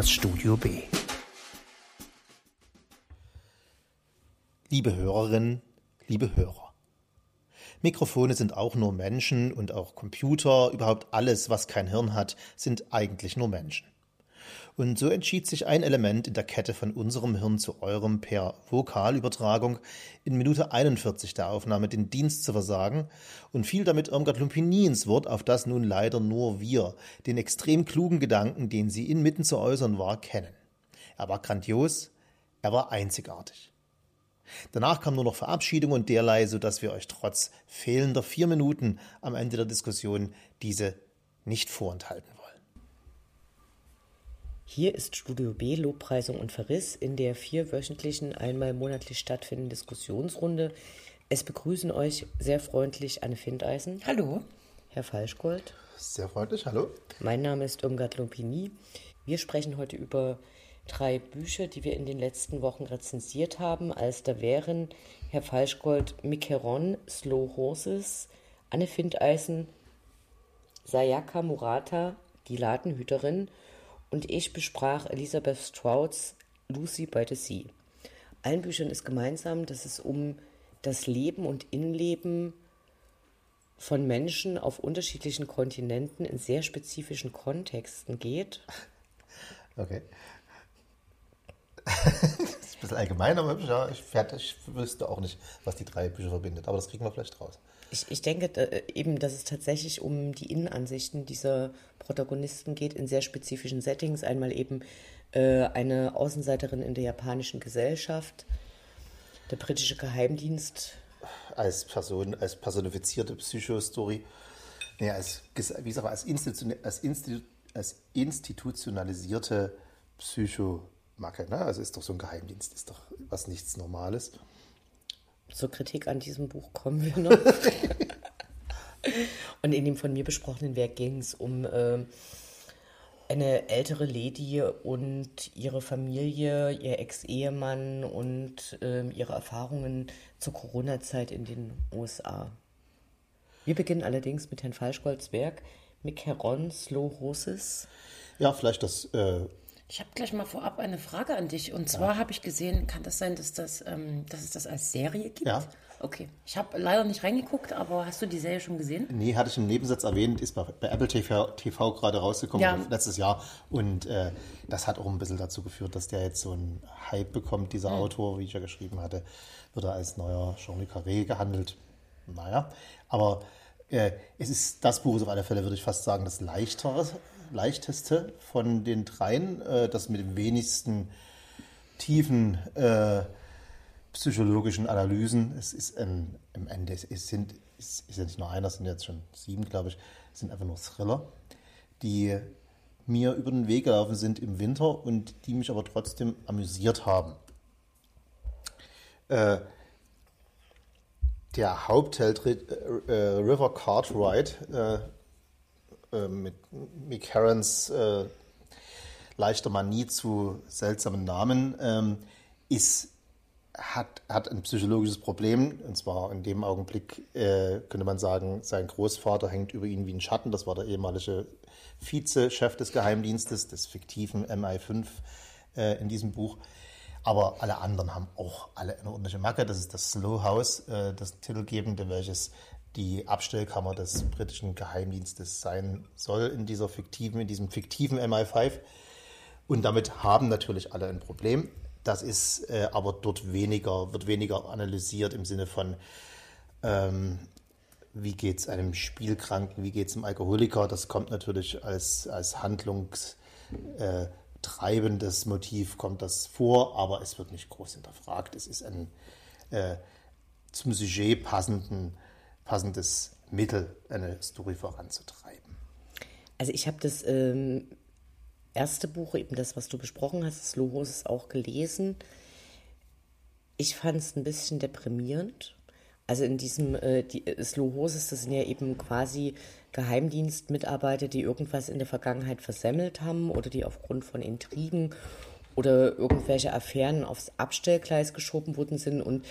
das Studio B. Liebe Hörerinnen, liebe Hörer. Mikrofone sind auch nur Menschen und auch Computer, überhaupt alles, was kein Hirn hat, sind eigentlich nur Menschen. Und so entschied sich ein Element in der Kette von unserem Hirn zu eurem per Vokalübertragung in Minute 41 der Aufnahme den Dienst zu versagen und fiel damit Irmgard Lumpini ins Wort, auf das nun leider nur wir den extrem klugen Gedanken, den sie inmitten zu äußern war, kennen. Er war grandios, er war einzigartig. Danach kam nur noch Verabschiedung und derlei, so dass wir euch trotz fehlender vier Minuten am Ende der Diskussion diese nicht vorenthalten. Hier ist Studio B Lobpreisung und Verriss in der vierwöchentlichen, einmal monatlich stattfindenden Diskussionsrunde. Es begrüßen euch sehr freundlich Anne Findeisen. Hallo. Herr Falschgold. Sehr freundlich, hallo. Mein Name ist Irmgard Lumpini. Wir sprechen heute über drei Bücher, die wir in den letzten Wochen rezensiert haben, als da wären Herr Falschgold Mikeron, Slow Horses, Anne Findeisen, Sayaka Murata, die Ladenhüterin und ich besprach Elisabeth Strouds Lucy by the Sea. Allen Büchern ist gemeinsam, dass es um das Leben und Innenleben von Menschen auf unterschiedlichen Kontinenten in sehr spezifischen Kontexten geht. Okay. ein bisschen allgemein, aber ja, ich, ich wüsste auch nicht, was die drei Bücher verbindet. Aber das kriegen wir vielleicht raus. Ich, ich denke äh, eben, dass es tatsächlich um die Innenansichten dieser Protagonisten geht in sehr spezifischen Settings. Einmal eben äh, eine Außenseiterin in der japanischen Gesellschaft, der britische Geheimdienst. Als Person, als personifizierte Psychostory, nee, als, wie gesagt, als, Institu als, Institu als institutionalisierte Psychomacke. Ne? Also ist doch so ein Geheimdienst, ist doch was nichts Normales. Zur Kritik an diesem Buch kommen wir noch. Und in dem von mir besprochenen Werk ging es um äh, eine ältere Lady und ihre Familie, ihr Ex-Ehemann und äh, ihre Erfahrungen zur Corona-Zeit in den USA. Wir beginnen allerdings mit Herrn Falschgolds Werk Mikeron Slow Horses. Ja, vielleicht das äh, ich habe gleich mal vorab eine Frage an dich. Und zwar ja. habe ich gesehen, kann das sein, dass, das, ähm, dass es das als Serie gibt? Ja. Okay. Ich habe leider nicht reingeguckt, aber hast du die Serie schon gesehen? Nee, hatte ich im Nebensatz erwähnt, ist bei, bei Apple TV, TV gerade rausgekommen, ja. letztes Jahr. Und äh, das hat auch ein bisschen dazu geführt, dass der jetzt so einen Hype bekommt, dieser mhm. Autor, wie ich ja geschrieben hatte, wird er als neuer Jean-Luc Carré gehandelt. Naja, aber äh, es ist das Buch, auf alle Fälle würde ich fast sagen, das leichtere leichteste von den dreien, äh, das mit dem wenigsten tiefen äh, psychologischen Analysen. Es ist ein, im Ende, es sind, es ist ja nicht nur einer, es sind jetzt schon sieben, glaube ich, es sind einfach nur Thriller, die mir über den Weg gelaufen sind im Winter und die mich aber trotzdem amüsiert haben. Äh, der Hauptheld äh, äh, River Cartwright, äh, äh, mit Mick Herons äh, leichter Manie zu seltsamen Namen, ähm, ist, hat, hat ein psychologisches Problem. Und zwar in dem Augenblick äh, könnte man sagen, sein Großvater hängt über ihn wie ein Schatten. Das war der ehemalige Vize-Chef des Geheimdienstes, des fiktiven MI5 äh, in diesem Buch. Aber alle anderen haben auch alle eine ordentliche Macke. Das ist das Slow House, äh, das titelgebende, welches die Abstellkammer des britischen Geheimdienstes sein soll in dieser fiktiven, in diesem fiktiven MI5. Und damit haben natürlich alle ein Problem. Das ist äh, aber dort weniger, wird weniger analysiert im Sinne von, ähm, wie geht es einem Spielkranken, wie geht es einem Alkoholiker. Das kommt natürlich als, als handlungstreibendes äh, Motiv, kommt das vor, aber es wird nicht groß hinterfragt. Es ist ein äh, zum Sujet passenden passendes Mittel, eine Story voranzutreiben. Also ich habe das ähm, erste Buch, eben das, was du besprochen hast, das Logos, auch gelesen. Ich fand es ein bisschen deprimierend. Also in diesem äh, die, Slohoses, das sind ja eben quasi Geheimdienstmitarbeiter, die irgendwas in der Vergangenheit versemmelt haben oder die aufgrund von Intrigen oder irgendwelche Affären aufs Abstellgleis geschoben worden sind und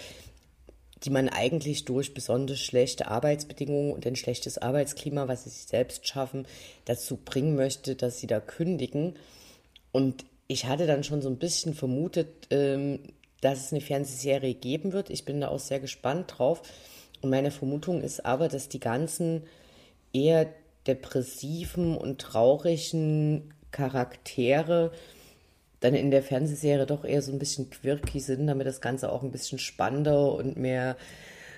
die man eigentlich durch besonders schlechte Arbeitsbedingungen und ein schlechtes Arbeitsklima, was sie sich selbst schaffen, dazu bringen möchte, dass sie da kündigen. Und ich hatte dann schon so ein bisschen vermutet, ähm, dass es eine Fernsehserie geben wird. Ich bin da auch sehr gespannt drauf. Und meine Vermutung ist aber, dass die ganzen eher depressiven und traurigen Charaktere dann in der Fernsehserie doch eher so ein bisschen quirky sind, damit das Ganze auch ein bisschen spannender und mehr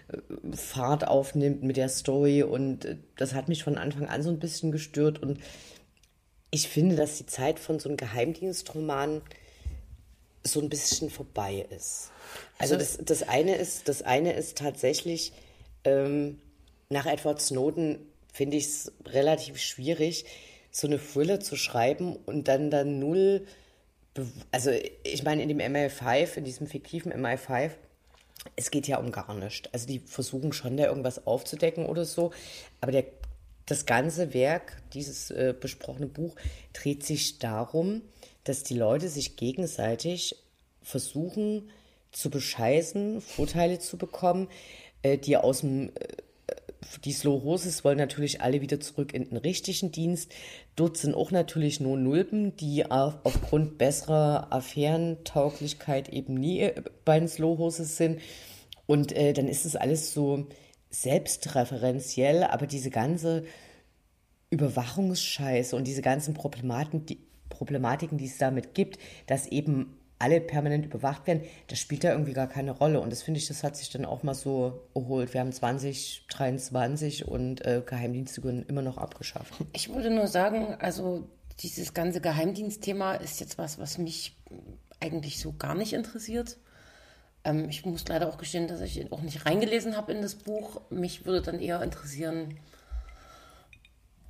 äh, Fahrt aufnimmt mit der Story. Und äh, das hat mich von Anfang an so ein bisschen gestört. Und ich finde, dass die Zeit von so einem Geheimdienstroman so ein bisschen vorbei ist. Also, also das, das eine ist, das eine ist tatsächlich, ähm, nach Edward Snowden finde ich es relativ schwierig, so eine Thriller zu schreiben und dann dann null, also ich meine in dem MI5, in diesem fiktiven MI5, es geht ja um gar nichts. Also die versuchen schon da irgendwas aufzudecken oder so, aber der, das ganze Werk, dieses äh, besprochene Buch, dreht sich darum, dass die Leute sich gegenseitig versuchen zu bescheißen, Vorteile zu bekommen, äh, die aus dem äh, die Slow Horses wollen natürlich alle wieder zurück in den richtigen Dienst. Dort sind auch natürlich nur Nulpen, die auf, aufgrund besserer Affärentauglichkeit eben nie äh, bei den Slow Horses sind. Und äh, dann ist es alles so selbstreferenziell, aber diese ganze Überwachungsscheiße und diese ganzen Problematiken, die, Problematiken, die es damit gibt, dass eben alle permanent überwacht werden, das spielt da irgendwie gar keine Rolle. Und das finde ich, das hat sich dann auch mal so erholt. Wir haben 2023 und äh, Geheimdienste wurden immer noch abgeschafft. Ich würde nur sagen, also dieses ganze Geheimdienstthema ist jetzt was, was mich eigentlich so gar nicht interessiert. Ähm, ich muss leider auch gestehen, dass ich auch nicht reingelesen habe in das Buch. Mich würde dann eher interessieren,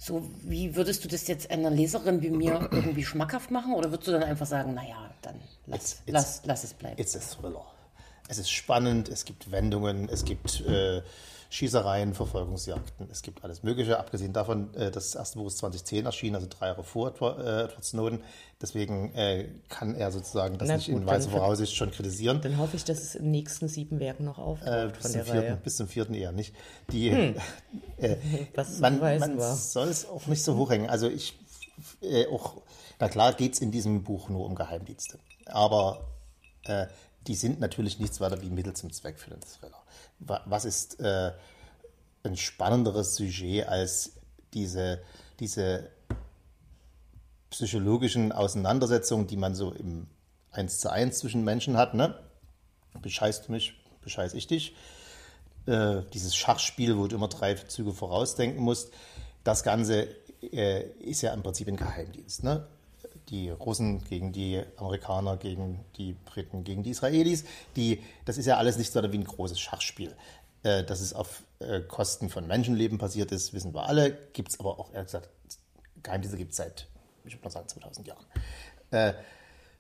so, wie würdest du das jetzt einer Leserin wie mir irgendwie schmackhaft machen? Oder würdest du dann einfach sagen, naja, dann lass, it's, it's, lass, lass es bleiben? It's a thriller. Es ist spannend, es gibt Wendungen, es gibt äh, Schießereien, Verfolgungsjagden, es gibt alles Mögliche. Abgesehen davon, äh, das erste Buch ist 2010 erschienen, also drei Jahre vor äh, Edward Snowden. Deswegen äh, kann er sozusagen das Na nicht gut, in weiser Voraussicht schon kritisieren. Dann hoffe ich, dass es in den nächsten sieben Werken noch auftaucht bis, zum vierten, bis zum vierten eher nicht. Die, hm. Was man, man soll es auch nicht so hochhängen. Also ich auch, na klar geht es in diesem Buch nur um Geheimdienste. Aber äh, die sind natürlich nichts weiter wie Mittel zum Zweck für den Thriller was ist äh, ein spannenderes Sujet als diese, diese psychologischen Auseinandersetzungen, die man so im Eins zu eins zwischen Menschen hat, ne? Bescheißt du mich, bescheiß ich dich. Äh, dieses Schachspiel, wo du immer drei Züge vorausdenken musst, das Ganze äh, ist ja im Prinzip ein Geheimdienst. Ne? Die Russen gegen die Amerikaner, gegen die Briten, gegen die Israelis. Die, das ist ja alles nichts weiter wie ein großes Schachspiel. Äh, dass es auf äh, Kosten von Menschenleben passiert ist, wissen wir alle. Gibt es aber auch, ehrlich gesagt, Geheimdienste gibt es seit, ich würde mal sagen, 2000 Jahren. Äh,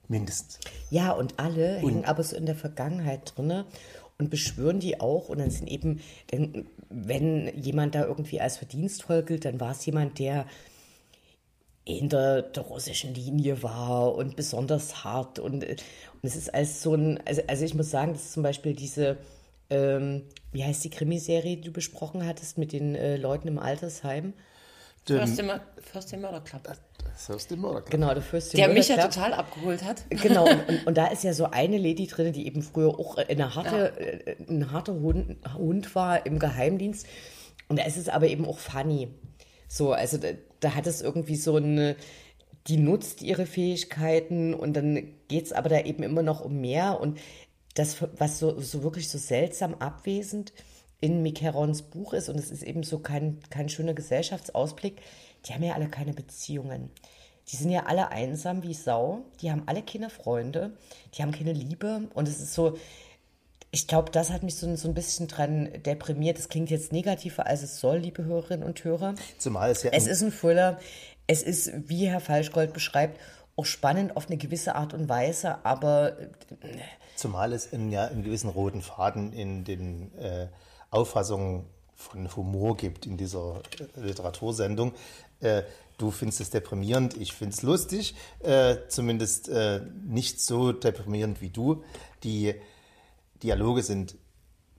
mindestens. Ja, und alle und, hängen aber so in der Vergangenheit drin und beschwören die auch. Und dann sind eben, denn, wenn jemand da irgendwie als verdienstvoll gilt, dann war es jemand, der hinter der russischen Linie war und besonders hart. Und, und es ist als so ein, also, also ich muss sagen, dass zum Beispiel diese ähm, wie heißt die Krimiserie, die du besprochen hattest mit den äh, Leuten im Altersheim? First the, First Murder Club. First Murder Club. Genau, der First Der mich ja total abgeholt hat. Genau, und, und, und, da ist ja so eine Lady drin, die eben früher auch eine harte, ja. Äh, ein harter Hund, Hund war im Geheimdienst. Und da ist es aber eben auch funny. So, also da, hat es irgendwie so eine, die nutzt ihre Fähigkeiten und dann geht es aber da eben immer noch um mehr. Und das, was so, so wirklich so seltsam abwesend in Mikerons Buch ist, und es ist eben so kein, kein schöner Gesellschaftsausblick, die haben ja alle keine Beziehungen. Die sind ja alle einsam wie Sau, die haben alle keine Freunde, die haben keine Liebe und es ist so, ich glaube, das hat mich so, so ein bisschen dran deprimiert. Das klingt jetzt negativer, als es soll, liebe Hörerinnen und Hörer. Zumal es ja. Es ist ein Thriller. Es ist, wie Herr Falschgold beschreibt, auch spannend auf eine gewisse Art und Weise, aber. Äh, Zumal es in, ja, einen gewissen roten Faden in den äh, Auffassungen von Humor gibt in dieser äh, Literatursendung. Äh, du findest es deprimierend, ich finde es lustig, äh, zumindest äh, nicht so deprimierend wie du. Die Dialoge sind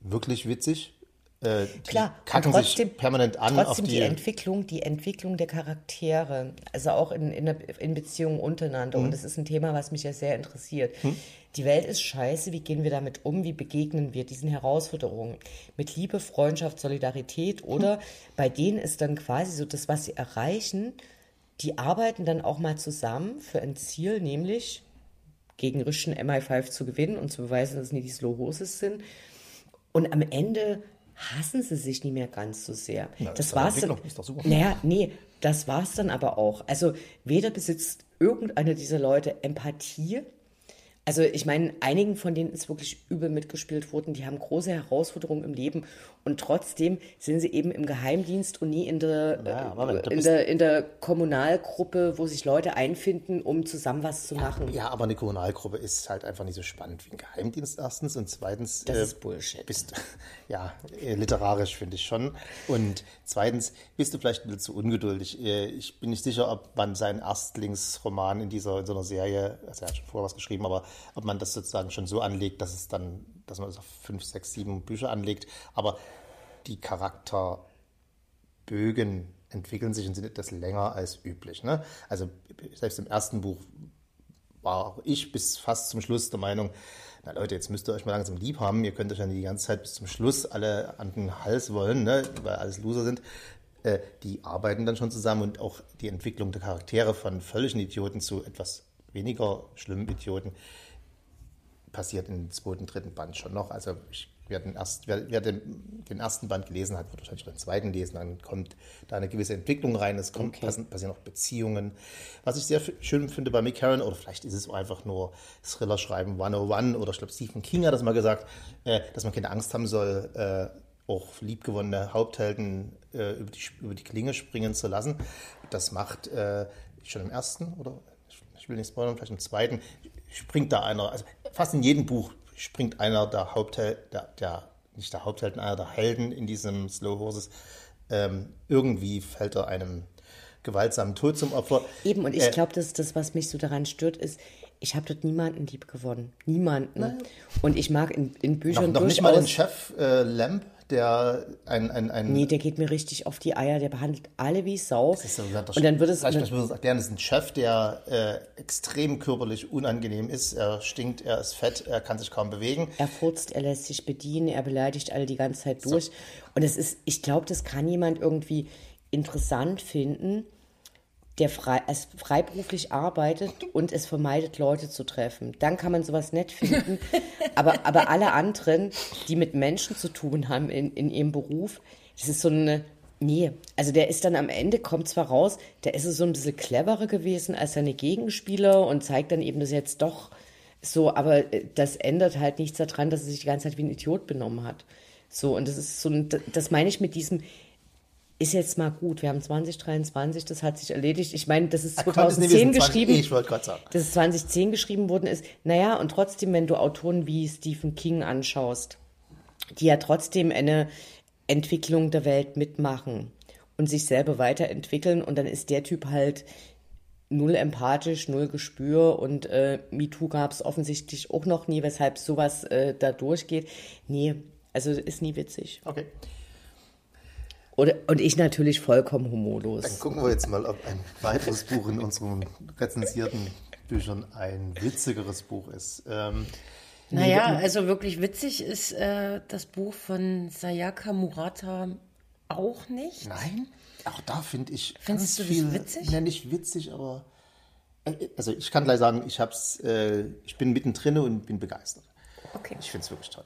wirklich witzig, äh, die Klar, kacken trotzdem, sich permanent an trotzdem auf die, die Entwicklung, die Entwicklung der Charaktere, also auch in, in, in Beziehungen untereinander. Mhm. Und das ist ein Thema, was mich ja sehr interessiert. Hm? Die Welt ist scheiße, wie gehen wir damit um, wie begegnen wir diesen Herausforderungen? Mit Liebe, Freundschaft, Solidarität oder Hm? bei denen ist dann quasi so das, was sie erreichen, die arbeiten dann auch mal zusammen für ein Ziel, nämlich gegen Rischen MI5 zu gewinnen und zu beweisen, dass es nicht die Slow Horses sind. Und am Ende hassen sie sich nicht mehr ganz so sehr. Na, das war's dann. Naja, nee, das war's dann aber auch. Also weder besitzt irgendeiner dieser Leute Empathie. Also ich meine, einigen von denen ist wirklich übel mitgespielt worden. Die haben große Herausforderungen im Leben und trotzdem sind sie eben im Geheimdienst und nie in der, Ja, Moment, äh, in der, in der Kommunalgruppe, wo sich Leute einfinden, um zusammen was zu machen. Ja, aber eine Kommunalgruppe ist halt einfach nicht so spannend wie ein Geheimdienst erstens und zweitens. Das ist Bullshit. Bist, ja, äh, literarisch finde ich schon. Und zweitens bist du vielleicht ein bisschen zu ungeduldig. Äh, Ich bin nicht sicher, ob man seinen Erstlingsroman in dieser in so einer Serie, also er hat schon vorher was geschrieben, aber ob man das sozusagen schon so anlegt, dass es dann, dass man es auf fünf, sechs, sieben Bücher anlegt. Aber die Charakterbögen entwickeln sich und sind etwas länger als üblich. Ne? Also selbst im ersten Buch war auch ich bis fast zum Schluss der Meinung, na Leute, jetzt müsst ihr euch mal langsam lieb haben. Ihr könnt euch ja die ganze Zeit bis zum Schluss alle an den Hals wollen, ne? weil alles Loser sind. Äh, die arbeiten dann schon zusammen und auch die Entwicklung der Charaktere von völligen Idioten zu etwas weniger schlimmen Idioten passiert im zweiten, dritten Band schon noch. Also ich, wer, den, erst, wer, wer den, den ersten Band gelesen hat, wird wahrscheinlich den zweiten lesen. Dann kommt da eine gewisse Entwicklung rein. Es kommt, passen, passieren auch Beziehungen. Was ich sehr schön finde bei Mick Herron, oder vielleicht ist es einfach nur Thriller schreiben 101 oder ich glaube Stephen King hat das mal gesagt, äh, dass man keine Angst haben soll, äh, auch liebgewonnene Haupthelden äh, über, die, über die Klinge springen zu lassen. Das macht äh, schon im ersten oder ich will nicht spoilern, vielleicht im zweiten, springt da einer, also fast in jedem Buch springt einer der Haupthelden, der, der, nicht der Haupthelden, einer der Helden in diesem Slow Horses. Ähm, irgendwie fällt er einem gewaltsamen Tod zum Opfer. Eben, und ich Äh, glaube, dass das, was mich so daran stört, ist, ich habe dort niemanden lieb gewonnen. Niemanden. Und ich mag in, in noch, Büchern noch nicht mal den durchaus. Chef äh, Lamp, der ein, ein, ein Nee, der geht mir richtig auf die Eier, der behandelt alle wie Sau. Das ist so gesagt, und dann wird es. Vielleicht muss man es erklären, das ist ein Chef, der äh, extrem körperlich unangenehm ist. Er stinkt, er ist fett, er kann sich kaum bewegen. Er furzt, er lässt sich bedienen, er beleidigt alle die ganze Zeit durch. Und es ist, ich glaube, das kann jemand irgendwie interessant finden, der frei, es freiberuflich arbeitet und es vermeidet, Leute zu treffen. Dann kann man sowas nett finden. aber, aber alle anderen, die mit Menschen zu tun haben in, in ihrem Beruf, das ist so eine. Nee, also der ist dann am Ende, kommt zwar raus, der ist so ein bisschen cleverer gewesen als seine Gegenspieler und zeigt dann eben, dass er jetzt doch so, aber äh, das ändert halt nichts daran, dass er sich die ganze Zeit wie ein Idiot benommen hat. So, und das ist so, ein, das meine ich mit diesem, ist jetzt mal gut, wir haben 2023, das hat sich erledigt. Ich meine, das ist Ach, Gott, das ist nicht 2010 wissen, 20 geschrieben. Ich wollte gerade sagen. dass es 2010 geschrieben worden ist. Naja, und trotzdem, wenn du Autoren wie Stephen King anschaust, die ja trotzdem eine Entwicklung der Welt mitmachen und sich selber weiterentwickeln und dann ist der Typ halt null empathisch, null Gespür und äh, MeToo gab es offensichtlich auch noch nie, weshalb sowas äh, da durchgeht. Nee, also ist nie witzig. Okay. Oder, und ich natürlich vollkommen humorlos. Dann gucken wir jetzt mal, ob ein weiteres Buch in unseren rezensierten Büchern ein witzigeres Buch ist. Ähm, Naja, also wirklich witzig ist äh, das Buch von Sayaka Murata auch nicht. nein, auch da finde ich Findest ganz du das viel, witzig? Ne, nicht witzig, aber äh, also ich kann gleich sagen, ich hab's, äh, ich bin mittendrin und bin begeistert. Okay. Ich finde es wirklich toll.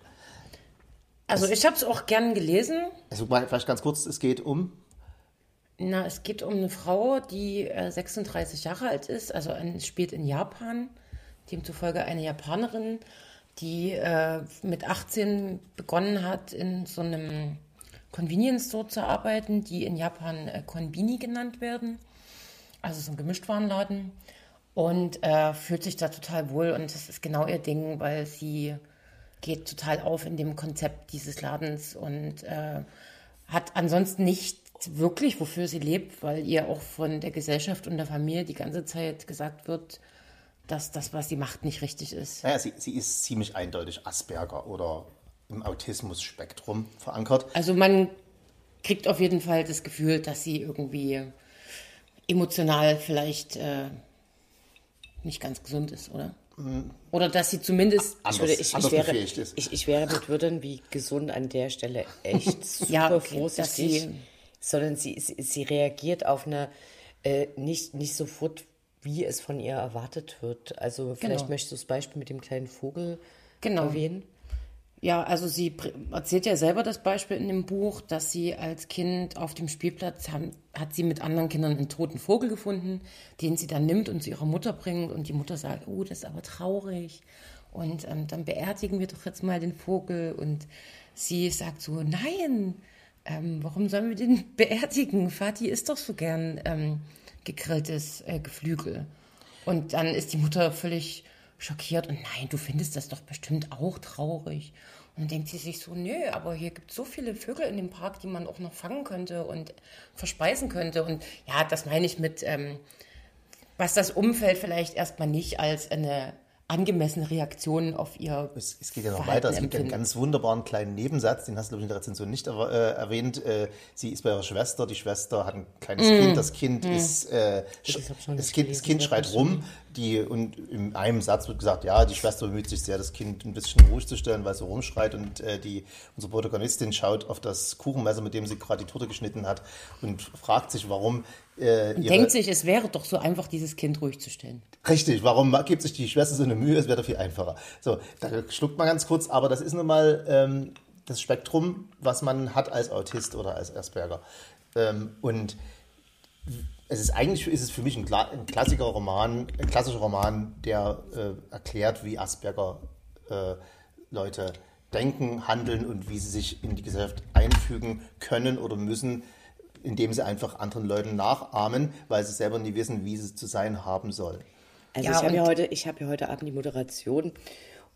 Also ich habe es auch gern gelesen. Also mal vielleicht ganz kurz, es geht um? Na, es geht um eine Frau, die äh, 36 Jahre alt ist, also ein, spielt in Japan, demzufolge eine Japanerin, die äh, mit 18 begonnen hat, in so einem Convenience Store zu arbeiten, die in Japan äh, Konbini genannt werden, also so ein Gemischtwarenladen, und äh, fühlt sich da total wohl. Und das ist genau ihr Ding, weil sie geht total auf in dem Konzept dieses Ladens und äh, hat ansonsten nicht wirklich, wofür sie lebt, weil ihr auch von der Gesellschaft und der Familie die ganze Zeit gesagt wird, dass das, was sie macht, nicht richtig ist. Naja, sie, sie ist ziemlich eindeutig Asperger oder im Autismus-Spektrum verankert. Also man kriegt auf jeden Fall das Gefühl, dass sie irgendwie emotional vielleicht äh, nicht ganz gesund ist, oder? Oder dass sie zumindest Anders, Ich, würde, ich, ich, wäre, ist. ich, ich wäre mit Würden wie gesund an der Stelle echt super Ja, okay, vorsichtig, dass sie- sondern sie, sie, sie reagiert auf eine äh, nicht, nicht sofort, wie es von ihr erwartet wird. Also vielleicht Genau. möchtest du das Beispiel mit dem kleinen Vogel Genau. erwähnen. Ja, also sie erzählt ja selber das Beispiel in dem Buch, dass sie als Kind auf dem Spielplatz haben, hat sie mit anderen Kindern einen toten Vogel gefunden, den sie dann nimmt und zu ihrer Mutter bringt und die Mutter sagt, oh, das ist aber traurig und ähm, dann beerdigen wir doch jetzt mal den Vogel und sie sagt so, nein, ähm, warum sollen wir den beerdigen? Vati isst doch so gern ähm, gegrilltes äh, Geflügel. Und dann ist die Mutter völlig schockiert und nein, du findest das doch bestimmt auch traurig. Und dann denkt sie sich so, nö, aber hier gibt es so viele Vögel in dem Park, die man auch noch fangen könnte und verspeisen könnte. Und ja, das meine ich mit, ähm, was das Umfeld vielleicht erstmal nicht als eine angemessene Reaktion auf ihr. Es, es geht ja noch Verhalten weiter. Es gibt ja einen ganz wunderbaren kleinen Nebensatz, den hast du, glaube ich, in der Rezension nicht erwa- äh, erwähnt. Äh, sie ist bei ihrer Schwester, die Schwester hat ein kleines Kind, das Kind ist, äh, Das das kind, das kind schreit rum, die, und in einem Satz wird gesagt, ja, die Schwester bemüht sich sehr, das Kind ein bisschen ruhig zu stellen, weil es so rumschreit und äh, die, unsere Protagonistin schaut auf das Kuchenmesser, mit dem sie gerade die Torte geschnitten hat und fragt sich, warum äh, Denkt sich, es wäre doch so einfach, dieses Kind ruhig zu stellen. Richtig, warum gibt sich die Schwester so eine Mühe? Es wäre doch viel einfacher. So, da schluckt man ganz kurz, aber das ist nun mal ähm, das Spektrum, was man hat als Autist oder als Asperger. Ähm, und es ist eigentlich ist es für mich ein, Kla ein klassischer Roman, ein klassischer Roman, der äh, erklärt, wie Asperger äh, Leute denken, handeln und wie sie sich in die Gesellschaft einfügen können oder müssen, indem sie einfach anderen Leuten nachahmen, weil sie selber nie wissen, wie sie zu sein haben sollen. Also Ja, ich habe ja heute, ich habe ja heute Abend die Moderation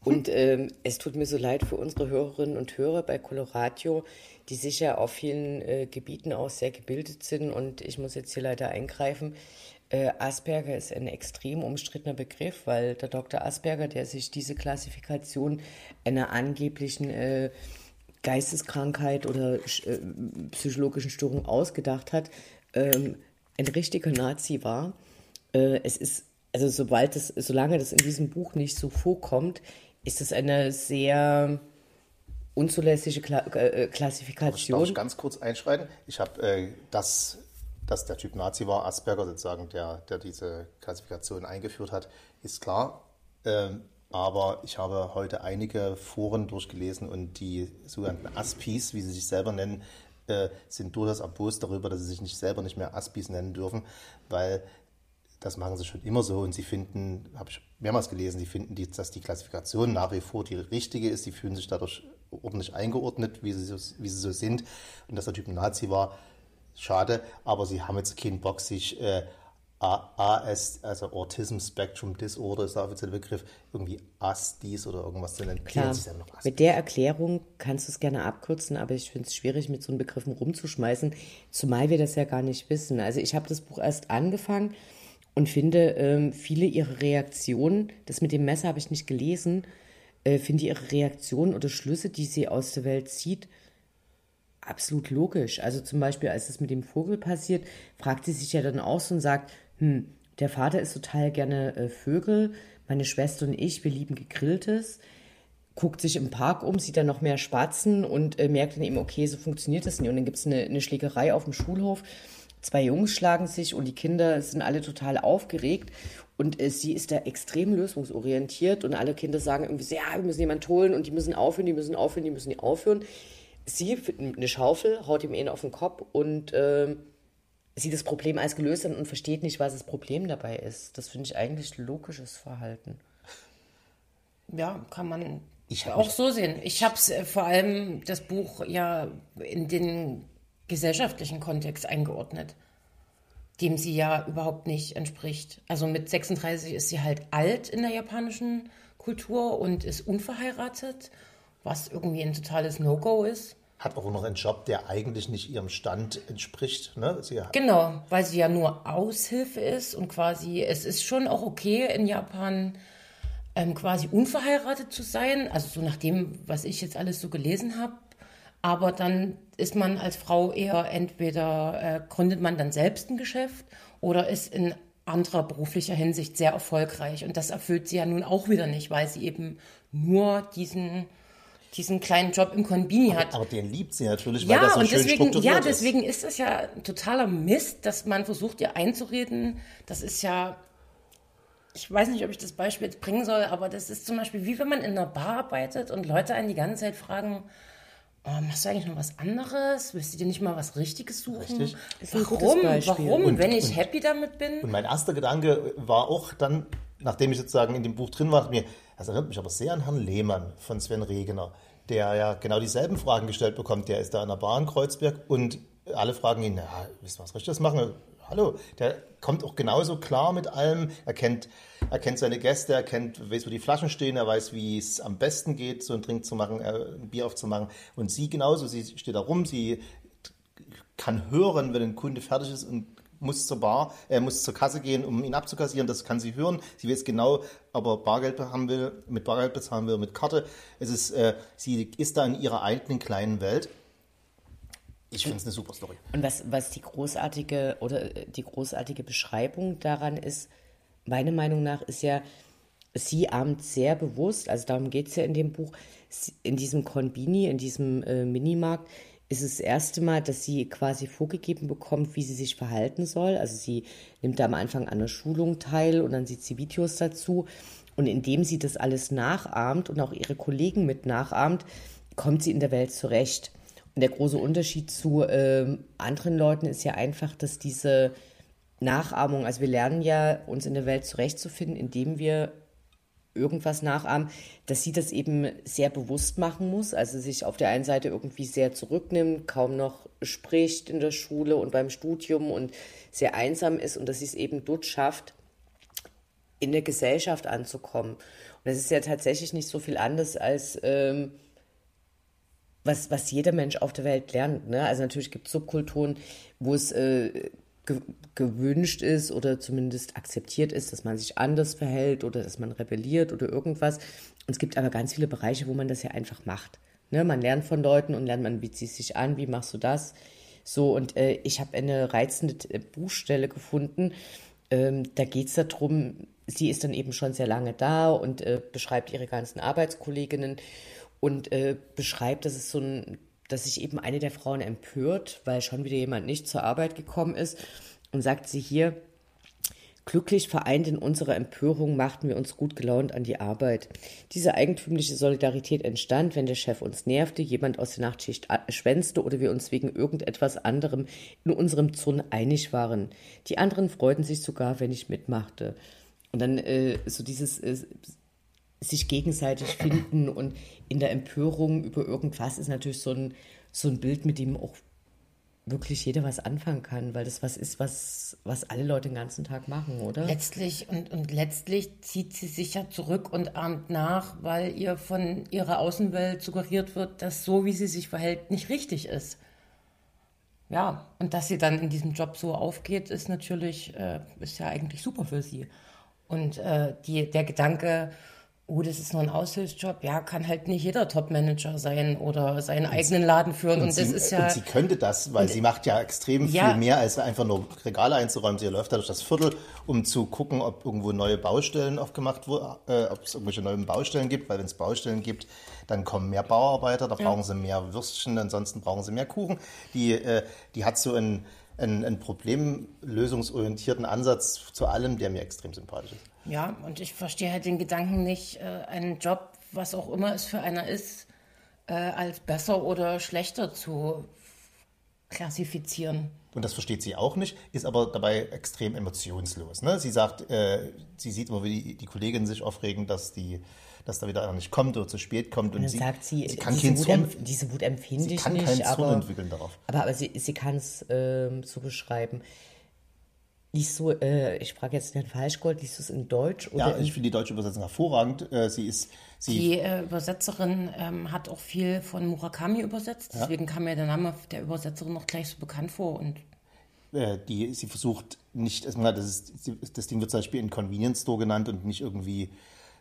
und ähm, es tut mir so leid für unsere Hörerinnen und Hörer bei Coloradio, die sicher auf vielen äh, Gebieten auch sehr gebildet sind und ich muss jetzt hier leider eingreifen. Äh, Asperger ist ein extrem umstrittener Begriff, weil der Dr. Asperger, der sich diese Klassifikation einer angeblichen äh, Geisteskrankheit oder äh, psychologischen Störung ausgedacht hat, ähm, ein richtiger Nazi war. Äh, es ist, also sobald es, solange das in diesem Buch nicht so vorkommt, ist es eine sehr unzulässige Kla äh, Darf Klassifikation. ich ganz kurz einschreiten? Ich habe äh, das, dass der Typ Nazi war, Asperger sozusagen, der, der diese Klassifikation eingeführt hat, ist klar. Ähm, aber ich habe heute einige Foren durchgelesen und die sogenannten Aspis, wie sie sich selber nennen, äh, sind durchaus erbost darüber, dass sie sich nicht selber nicht mehr Aspis nennen dürfen, weil das machen sie schon immer so und sie finden, habe ich mehrmals gelesen, sie finden, die, dass die Klassifikation nach wie vor die richtige ist. Sie fühlen sich dadurch ordentlich eingeordnet, wie sie, so, wie sie so sind. Und dass der Typ ein Nazi war, schade, aber sie haben jetzt keinen Bock, sich äh, AS, also Autism Spectrum Disorder ist der offizielle Begriff, irgendwie ASDIS oder irgendwas zu nennen. Die Klar, nennen sich selber noch ASDIS. mit der Erklärung kannst du es gerne abkürzen, aber ich finde es schwierig, mit so einem Begriffen rumzuschmeißen, zumal wir das ja gar nicht wissen. Also ich habe das Buch erst angefangen und finde ähm, viele ihrer Reaktionen, das mit dem Messer habe ich nicht gelesen, äh, finde ihre Reaktionen oder Schlüsse, die sie aus der Welt zieht, absolut logisch. Also zum Beispiel, als es mit dem Vogel passiert, fragt sie sich ja dann auch so und sagt, hm, der Vater isst total gerne äh, Vögel, meine Schwester und ich, wir lieben gegrilltes, guckt sich im Park um, sieht dann noch mehr Spatzen und äh, merkt dann eben, okay, so funktioniert das nicht. Und dann gibt es eine, eine Schlägerei auf dem Schulhof. Zwei Jungs schlagen sich und die Kinder sind alle total aufgeregt. Und äh, sie ist da extrem lösungsorientiert und alle Kinder sagen irgendwie, so, ja, wir müssen jemanden holen und die müssen aufhören, die müssen aufhören, die müssen aufhören. Sie eine Schaufel, haut ihm einen auf den Kopf und ähm, sieht das Problem als gelöst an und versteht nicht, was das Problem dabei ist. Das finde ich eigentlich logisches Verhalten. Ja, kann man auch so sehen. Ich habe es vor allem das Buch ja in den gesellschaftlichen Kontext eingeordnet, dem sie ja überhaupt nicht entspricht. Also mit 36 ist sie halt alt in der japanischen Kultur und ist unverheiratet, was irgendwie ein totales No-Go ist. Hat auch noch einen Job, der eigentlich nicht ihrem Stand entspricht. Ne? Sie Genau, weil sie ja nur Aushilfe ist und quasi, es ist schon auch okay in Japan, ähm, quasi unverheiratet zu sein, also so nach dem, was ich jetzt alles so gelesen habe. Aber dann ist man als Frau eher entweder äh, gründet man dann selbst ein Geschäft oder ist in anderer beruflicher Hinsicht sehr erfolgreich. Und das erfüllt sie ja nun auch wieder nicht, weil sie eben nur diesen diesen kleinen Job im Konbini hat. Aber den liebt sie natürlich, ja, weil das so und schön deswegen, strukturiert Ja, deswegen ist das ja totaler Mist, dass man versucht, ihr einzureden. Das ist ja, ich weiß nicht, ob ich das Beispiel jetzt bringen soll, aber das ist zum Beispiel wie wenn man in einer Bar arbeitet und Leute einen die ganze Zeit fragen, oh, machst du eigentlich noch was anderes? Willst du dir nicht mal was Richtiges suchen? Richtig. Ein Warum? Warum? Und- wenn ich und- happy damit bin? Und mein erster Gedanke war auch dann, nachdem ich sozusagen in dem Buch drin war, mir, das erinnert mich aber sehr an Herrn Lehmann von Sven Regener, der ja genau dieselben Fragen gestellt bekommt. Der ist da in der Bar in Kreuzberg und alle fragen ihn, ja, willst du was Richtiges machen? Hallo, der kommt auch genauso klar mit allem. Er kennt, er kennt seine Gäste, er kennt, weiß, wo die Flaschen stehen, er weiß, wie es am besten geht, so einen Drink zu machen, äh, ein Bier aufzumachen. Und sie genauso, sie steht da rum, sie kann hören, wenn ein Kunde fertig ist und muss zur Bar, äh, muss zur Kasse gehen, um ihn abzukassieren. Das kann sie hören. Sie weiß genau, ob er Bargeld haben will, mit Bargeld bezahlen will, mit Karte. Es ist, äh, sie ist da in ihrer eigenen kleinen Welt. Ich finde es eine super Story. Und was, was die großartige oder äh, die großartige Beschreibung daran ist, meiner Meinung nach, ist ja, sie ahmt sehr bewusst, also darum geht es ja in dem Buch, in diesem Konbini, in diesem äh, Minimarkt, ist es das erste Mal, dass sie quasi vorgegeben bekommt, wie sie sich verhalten soll. Also sie nimmt da am Anfang an einer Schulung teil und dann sieht sie Videos dazu. Und indem sie das alles nachahmt und auch ihre Kollegen mit nachahmt, kommt sie in der Welt zurecht. Und der große Unterschied zu ähm, anderen Leuten ist ja einfach, dass diese Nachahmung, also wir lernen ja, uns in der Welt zurechtzufinden, indem wir irgendwas nachahmen, dass sie das eben sehr bewusst machen muss, also sich auf der einen Seite irgendwie sehr zurücknimmt, kaum noch spricht in der Schule und beim Studium und sehr einsam ist und dass sie es eben dort schafft, in der Gesellschaft anzukommen. Und das ist ja tatsächlich nicht so viel anders als ähm, was, was jeder Mensch auf der Welt lernt. Ne? Also natürlich gibt es Subkulturen, wo es äh, ge gewünscht ist oder zumindest akzeptiert ist, dass man sich anders verhält oder dass man rebelliert oder irgendwas. Und es gibt aber ganz viele Bereiche, wo man das ja einfach macht. Ne? Man lernt von Leuten und lernt, man bezieht sich an, wie machst du das? So, und äh, ich habe eine reizende äh, Buchstelle gefunden. Ähm, da geht es darum, sie ist dann eben schon sehr lange da und äh, beschreibt ihre ganzen Arbeitskolleginnen und äh, beschreibt, dass es so ein, dass sich eben eine der Frauen empört, weil schon wieder jemand nicht zur Arbeit gekommen ist und sagt sie hier, Glücklich vereint in unserer Empörung machten wir uns gut gelaunt an die Arbeit. Diese eigentümliche Solidarität entstand, wenn der Chef uns nervte, jemand aus der Nachtschicht schwänzte oder wir uns wegen irgendetwas anderem in unserem Zorn einig waren. Die anderen freuten sich sogar, wenn ich mitmachte. Und dann äh, so dieses äh, sich gegenseitig finden und in der Empörung über irgendwas ist natürlich so ein, so ein Bild, mit dem auch wirklich jeder was anfangen kann, weil das was ist, was, was alle Leute den ganzen Tag machen, oder? Letztlich und, und letztlich zieht sie sich ja zurück und ahmt nach, weil ihr von ihrer Außenwelt suggeriert wird, dass so wie sie sich verhält nicht richtig ist. Ja, und dass sie dann in diesem Job so aufgeht, ist natürlich, äh, ist ja eigentlich super für sie. Und äh, die, der Gedanke, oh, das ist nur ein Aushilfsjob, ja, kann halt nicht jeder Topmanager sein oder seinen eigenen Laden führen. Und, das sie, ist ja. und sie könnte das, weil sie macht ja extrem Ja. viel mehr, als einfach nur Regale einzuräumen. Sie läuft da durch das Viertel, um zu gucken, ob irgendwo neue Baustellen aufgemacht wurden, äh, ob es irgendwelche neuen Baustellen gibt, weil wenn es Baustellen gibt, dann kommen mehr Bauarbeiter, da brauchen sie mehr Würstchen, ansonsten brauchen sie mehr Kuchen. Die, äh, die hat so einen, einen, einen problemlösungsorientierten Ansatz zu allem, der mir extrem sympathisch ist. Ja, und ich verstehe halt den Gedanken nicht, äh, einen Job, was auch immer es für einer ist, äh, als besser oder schlechter zu klassifizieren. Und das versteht sie auch nicht, ist aber dabei extrem emotionslos. Ne? Sie sagt, äh, sie sieht immer, wie die, die Kolleginnen sich aufregen, dass, die, dass da wieder einer nicht kommt oder zu spät kommt. Und dann sie, sagt sie, sie kann diese, keinen Wut, Zorn, empf- diese Wut empfinde sie ich kann nicht, keinen Zorn aber, entwickeln darauf. aber, aber sie, sie kann es ähm, so beschreiben. Liest du, äh, ich frage jetzt den Falschgold, liest du es in Deutsch oder Ja, ich finde die deutsche Übersetzung hervorragend. Äh, Sie ist, sie, Die äh, Übersetzerin ähm, hat auch viel von Murakami übersetzt, deswegen kam mir der Name der Übersetzerin noch gleich so bekannt vor. Und äh, die, sie versucht nicht, erstmal, das, ist, das Ding wird zum Beispiel in Convenience Store genannt und nicht irgendwie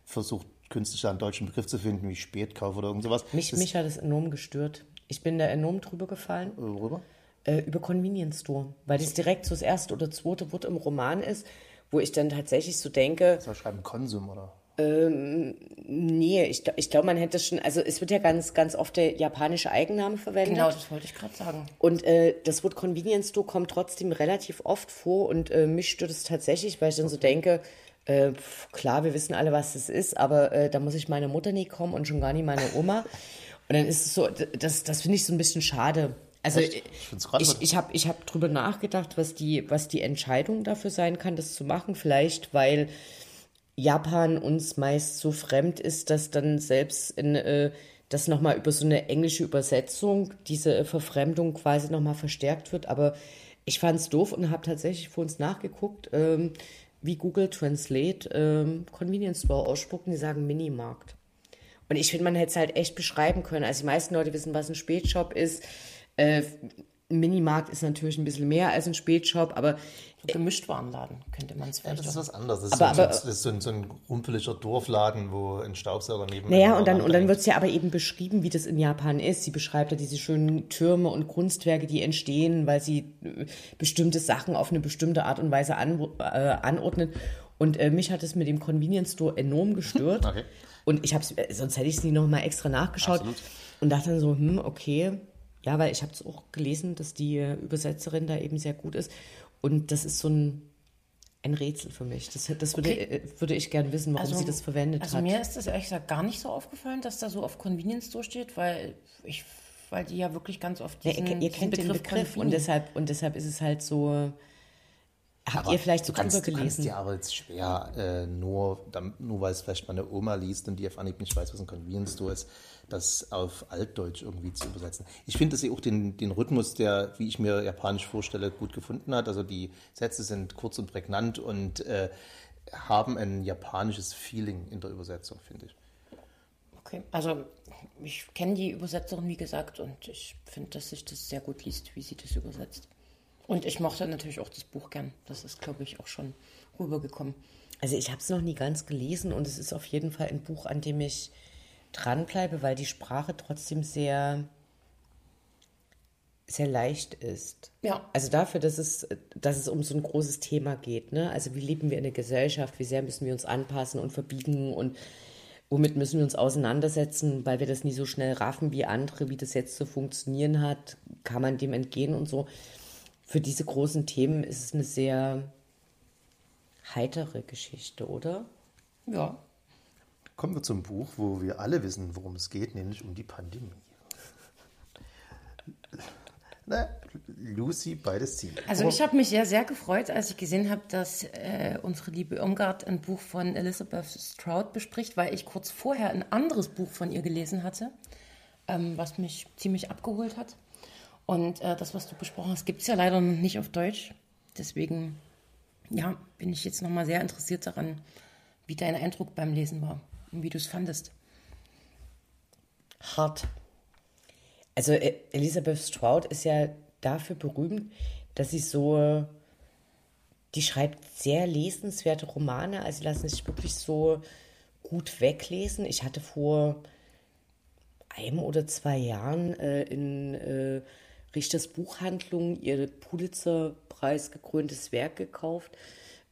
versucht künstlich einen deutschen Begriff zu finden, wie Spätkauf oder irgend sowas. Mich, mich hat es enorm gestört. Ich bin da enorm drüber gefallen. Worüber? Äh, über Convenience Store, weil das direkt so das erste oder zweite Wort im Roman ist, wo ich dann tatsächlich so denke. Soll ich schreiben Konsum oder? Ähm, nee, ich, ich glaube, man hätte schon, also es wird ja ganz, ganz oft der japanische Eigenname verwendet. Genau, das wollte ich gerade sagen. Und äh, das Wort Convenience Store kommt trotzdem relativ oft vor und äh, mich stört es tatsächlich, weil ich dann so denke, äh, klar, wir wissen alle, was das ist, aber äh, da muss ich meine Mutter nie kommen und schon gar nicht meine Oma. Und dann ist es so, das, das finde ich so ein bisschen schade. Also Echt? ich, ich, ich habe ich hab drüber nachgedacht, was die, was die Entscheidung dafür sein kann, das zu machen. Vielleicht, weil Japan uns meist so fremd ist, dass dann selbst in, äh, das nochmal über so eine englische Übersetzung, diese äh, Verfremdung quasi nochmal verstärkt wird. Aber ich fand es doof und habe tatsächlich für uns nachgeguckt, ähm, wie Google Translate ähm, Convenience Store ausspucken. Die sagen Minimarkt. Und ich finde, man hätte es halt echt beschreiben können. Also die meisten Leute wissen, was ein Spätshop ist. Äh, ein Minimarkt ist natürlich ein bisschen mehr als ein Spätshop, aber So Gemischtwarenladen könnte man es Ja, vielleicht das ist was anderes. Das ist, Aber- so, aber- das ist so, ein, so ein rumpeliger Dorfladen, wo ein Staubsauger neben Naja, und dann, und dann wird es ja aber eben beschrieben, wie das in Japan ist. Sie beschreibt ja diese schönen Türme und Kunstwerke, die entstehen, weil sie äh, bestimmte Sachen auf eine bestimmte Art und Weise an, äh, anordnet. Und äh, mich hat es mit dem Convenience Store enorm gestört. Okay. Und ich habe sonst hätte ich es nie noch mal extra nachgeschaut Absolut. und dachte dann so, hm, okay. Ja, weil ich habe es auch gelesen, dass die Übersetzerin da eben sehr gut ist. Und das ist so ein, ein Rätsel für mich. Das, das würde, Okay. äh, würde ich gern wissen, warum sie das verwendet also hat. mir ist das ehrlich gesagt gar nicht so aufgefallen, dass da so auf Convenience Store steht, weil ich, weil die ja wirklich ganz oft Ja, diesen, ihr, ihr diesen kennt den Begriff und deshalb, und deshalb ist es halt so. Habt Aber ihr vielleicht so drüber du kannst gelesen? dir aber jetzt schwer, äh, nur, nur weil es vielleicht meine Oma liest und die auf Anhieb nicht weiß, was ein Convenience Store ist, das auf Altdeutsch irgendwie zu übersetzen. Ich finde, dass sie auch den, den Rhythmus, der, wie ich mir Japanisch vorstelle, gut gefunden hat. Also die Sätze sind kurz und prägnant und äh, haben ein japanisches Feeling in der Übersetzung, finde ich. Okay, also ich kenne die Übersetzerin, wie gesagt, und ich finde, dass sich das sehr gut liest, wie sie das übersetzt. Und ich mochte natürlich auch das Buch gern. Das ist, glaube ich, auch schon rübergekommen. Also ich habe es noch nie ganz gelesen und es ist auf jeden Fall ein Buch, an dem ich dranbleibe, weil die Sprache trotzdem sehr, sehr leicht ist. Ja. Also dafür, dass es, dass es um so ein großes Thema geht. Ne? Also wie leben wir in der Gesellschaft, wie sehr müssen wir uns anpassen und verbiegen und womit müssen wir uns auseinandersetzen, weil wir das nie so schnell raffen wie andere, wie das jetzt zu funktionieren hat, kann man dem entgehen und so. Für diese großen Themen ist es eine sehr heitere Geschichte, oder? Ja. Kommen wir zum Buch, wo wir alle wissen, worum es geht, nämlich um die Pandemie. Na, Lucy by the Sea. Also ich habe mich ja sehr gefreut, als ich gesehen habe, dass äh, unsere liebe Irmgard ein Buch von Elizabeth Stroud bespricht, weil ich kurz vorher ein anderes Buch von ihr gelesen hatte, ähm, was mich ziemlich abgeholt hat. Und äh, das, was du besprochen hast, gibt es ja leider noch nicht auf Deutsch. Deswegen, ja, bin ich jetzt nochmal sehr interessiert daran, wie dein Eindruck beim Lesen war und wie du es fandest. hart. Also äh, Elisabeth Stroud ist ja dafür berühmt, dass sie so, die schreibt sehr lesenswerte Romane, also sie lassen sich wirklich so gut weglesen. Ich hatte vor einem oder zwei Jahren äh, in äh, Richters Buchhandlung ihr Pulitzer-Preis gekröntes Werk gekauft,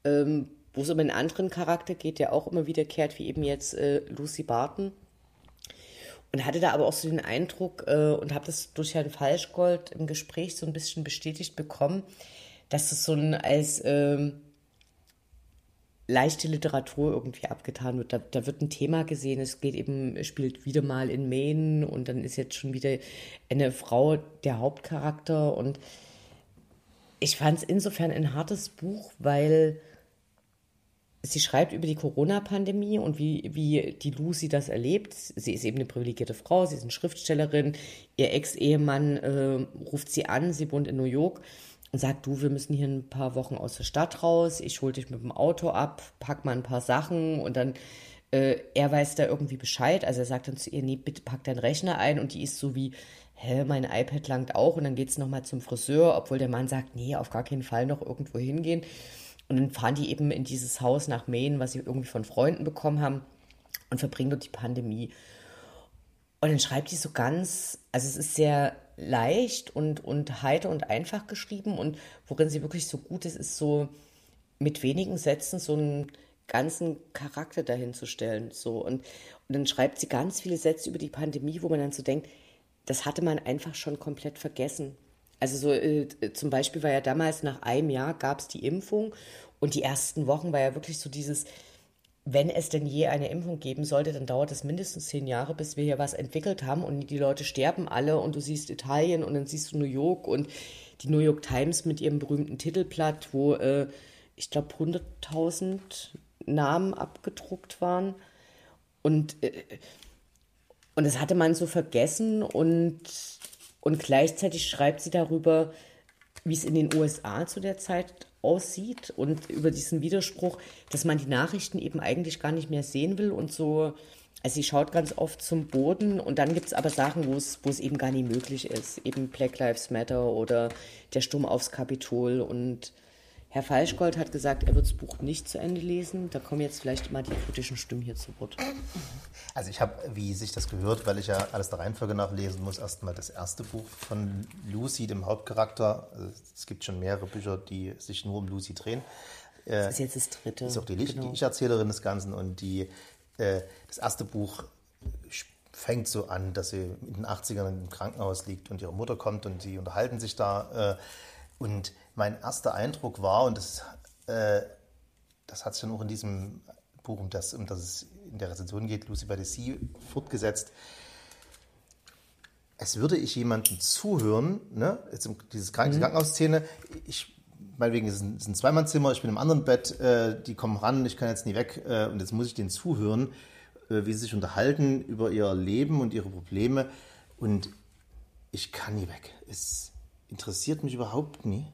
ähm, wo es um einen anderen Charakter geht, der auch immer wiederkehrt, wie eben jetzt äh, Lucy Barton. Und hatte da aber auch so den Eindruck äh, und habe das durch Herrn Falschgold im Gespräch so ein bisschen bestätigt bekommen, dass es so ein als ähm, leichte Literatur irgendwie abgetan wird. Da, da wird ein Thema gesehen, es geht eben, spielt wieder mal in Maine und dann ist jetzt schon wieder eine Frau der Hauptcharakter und ich fand es insofern ein hartes Buch, weil sie schreibt über die Corona-Pandemie und wie, wie die Lucy das erlebt. Sie ist eben eine privilegierte Frau, sie ist eine Schriftstellerin. Ihr Ex-Ehemann äh, ruft sie an, sie wohnt in New York sagt, du, wir müssen hier ein paar Wochen aus der Stadt raus, ich hol dich mit dem Auto ab, pack mal ein paar Sachen und dann, äh, er weiß da irgendwie Bescheid. Also er sagt dann zu ihr, nee, bitte pack deinen Rechner ein und die ist so wie, hä, mein iPad langt auch und dann geht's nochmal zum Friseur, obwohl der Mann sagt, nee, auf gar keinen Fall noch irgendwo hingehen. Und dann fahren die eben in dieses Haus nach Maine, was sie irgendwie von Freunden bekommen haben. und verbringen dort die Pandemie. Und dann schreibt sie so ganz, also es ist sehr leicht und, und heiter und einfach geschrieben und worin sie wirklich so gut ist, ist so mit wenigen Sätzen so einen ganzen Charakter dahin zu stellen. So. Und, und dann schreibt sie ganz viele Sätze über die Pandemie, wo man dann so denkt, das hatte man einfach schon komplett vergessen. Also so äh, zum Beispiel war ja damals nach einem Jahr gab es die Impfung und die ersten Wochen war ja wirklich so dieses, wenn es denn je eine Impfung geben sollte, dann dauert es mindestens zehn Jahre, bis wir hier was entwickelt haben. Und die Leute sterben alle und du siehst Italien und dann siehst du New York und die New York Times mit ihrem berühmten Titelblatt, wo äh, ich glaube 100.000 Namen abgedruckt waren. Und äh, und das hatte man so vergessen und, und gleichzeitig schreibt sie darüber, wie es in den USA zu der Zeit aussieht und über diesen Widerspruch, dass man die Nachrichten eben eigentlich gar nicht mehr sehen will und so. Also sie schaut ganz oft zum Boden und dann gibt es aber Sachen, wo es, wo es eben gar nicht möglich ist. Eben Black Lives Matter oder der Sturm aufs Kapitol und Herr Falschgold hat gesagt, er wird das Buch nicht zu Ende lesen. Da kommen jetzt vielleicht mal die kritischen Stimmen hier zu Wort. Also ich habe, wie sich das gehört, weil ich ja alles der Reihenfolge nachlesen muss, erstmal das erste Buch von Lucy, dem Hauptcharakter. Also es gibt schon mehrere Bücher, die sich nur um Lucy drehen. Das ist jetzt das dritte. Das ist auch die, genau. die Ich-Erzählerin des Ganzen. Und die, äh, das erste Buch fängt so an, dass sie in den 80ern im Krankenhaus liegt und ihre Mutter kommt und sie unterhalten sich da. Und mein erster Eindruck war, und das, äh, das hat sich dann auch in diesem Buch, um das, um das es in der Rezension geht, Lucy by the Sea, fortgesetzt. Es würde ich jemandem zuhören, ne, jetzt diese Kranken mhm. Krankenhausszene, ich, meinetwegen, es ist ein, ein Zweimannzimmer, ich bin im anderen Bett, äh, die kommen ran, ich kann jetzt nie weg äh, und jetzt muss ich denen zuhören, äh, wie sie sich unterhalten über ihr Leben und ihre Probleme und ich kann nie weg. Es interessiert mich überhaupt nie.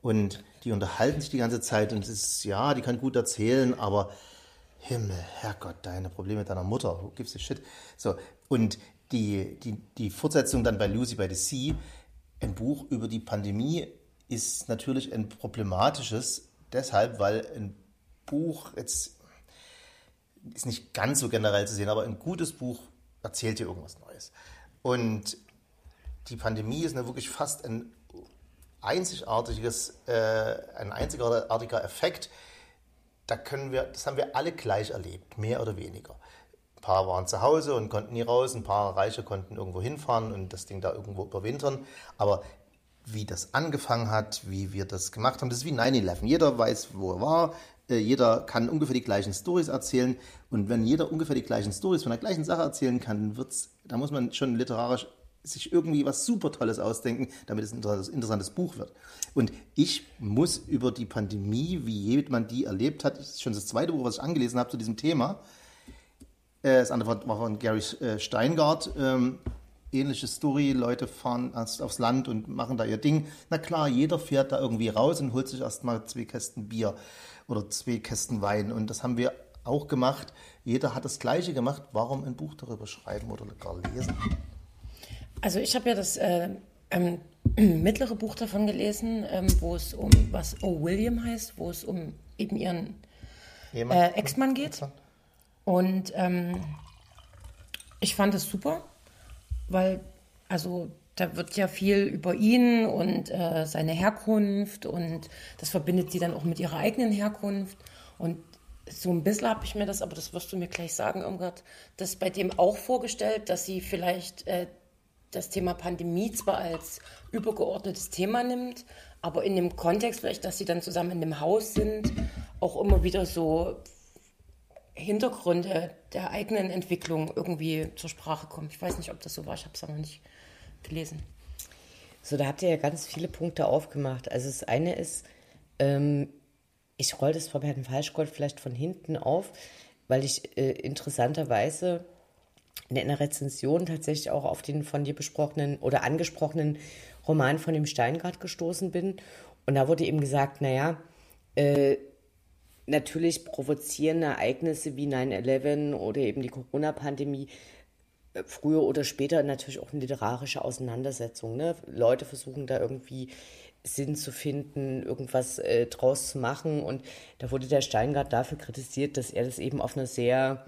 Und die unterhalten sich die ganze Zeit und es ist, ja, die kann gut erzählen, aber Himmel, Herrgott, deine Probleme mit deiner Mutter, who gives a shit? So, und die, die, die Fortsetzung dann bei Lucy by the Sea, ein Buch über die Pandemie, ist natürlich ein problematisches, deshalb, weil ein Buch jetzt ist nicht ganz so generell zu sehen, aber ein gutes Buch erzählt dir irgendwas Neues. Und die Pandemie ist eine wirklich fast ein einzigartiges, äh, ein einzigartiger Effekt. Da können wir, das haben wir alle gleich erlebt, mehr oder weniger. Ein paar waren zu Hause und konnten nie raus, ein paar Reiche konnten irgendwo hinfahren und das Ding da irgendwo überwintern. Aber wie das angefangen hat, wie wir das gemacht haben, das ist wie 9-11. Jeder weiß, wo er war, äh, jeder kann ungefähr die gleichen Stories erzählen. Und wenn jeder ungefähr die gleichen Stories von der gleichen Sache erzählen kann, wird's, da muss man schon literarisch sich irgendwie was super Tolles ausdenken, damit es ein interessantes Buch wird. Und ich muss über die Pandemie, wie jemand die erlebt hat, das ist schon das zweite Buch, was ich angelesen habe zu diesem Thema. Äh, das andere war von Gary äh, Steingart. Ähm, ähnliche Story, Leute fahren aufs Land und machen da ihr Ding. Na klar, jeder fährt da irgendwie raus und holt sich erstmal zwei Kästen Bier oder zwei Kästen Wein. Und das haben wir auch gemacht. Jeder hat das Gleiche gemacht. Warum ein Buch darüber schreiben oder gar lesen? Also ich habe ja das äh, ähm, mittlere Buch davon gelesen, ähm, wo es um was O. William heißt, wo es um eben ihren äh, Ex-Mann geht. Und ähm, ich fand es super, weil also da wird ja viel über ihn und äh, seine Herkunft und das verbindet sie dann auch mit ihrer eigenen Herkunft. Und so ein bisschen habe ich mir das, aber das wirst du mir gleich sagen, Irmgard, das bei dem auch vorgestellt, dass sie vielleicht äh, das Thema Pandemie zwar als übergeordnetes Thema nimmt, aber in dem Kontext vielleicht, dass sie dann zusammen in dem Haus sind, auch immer wieder so Hintergründe der eigenen Entwicklung irgendwie zur Sprache kommen. Ich weiß nicht, ob das so war, ich habe es aber nicht gelesen. So, da habt ihr ja ganz viele Punkte aufgemacht. Also das eine ist, ähm, ich roll das von Herrn Falschgold vielleicht von hinten auf, weil ich äh, interessanterweise in einer Rezension tatsächlich auch auf den von dir besprochenen oder angesprochenen Roman von dem Steingart gestoßen bin. Und da wurde eben gesagt, naja, äh, natürlich provozieren Ereignisse wie 9-11 oder eben die Corona-Pandemie äh, früher oder später natürlich auch eine literarische Auseinandersetzung. Ne? Leute versuchen da irgendwie Sinn zu finden, irgendwas äh, draus zu machen. Und da wurde der Steingart dafür kritisiert, dass er das eben auf einer sehr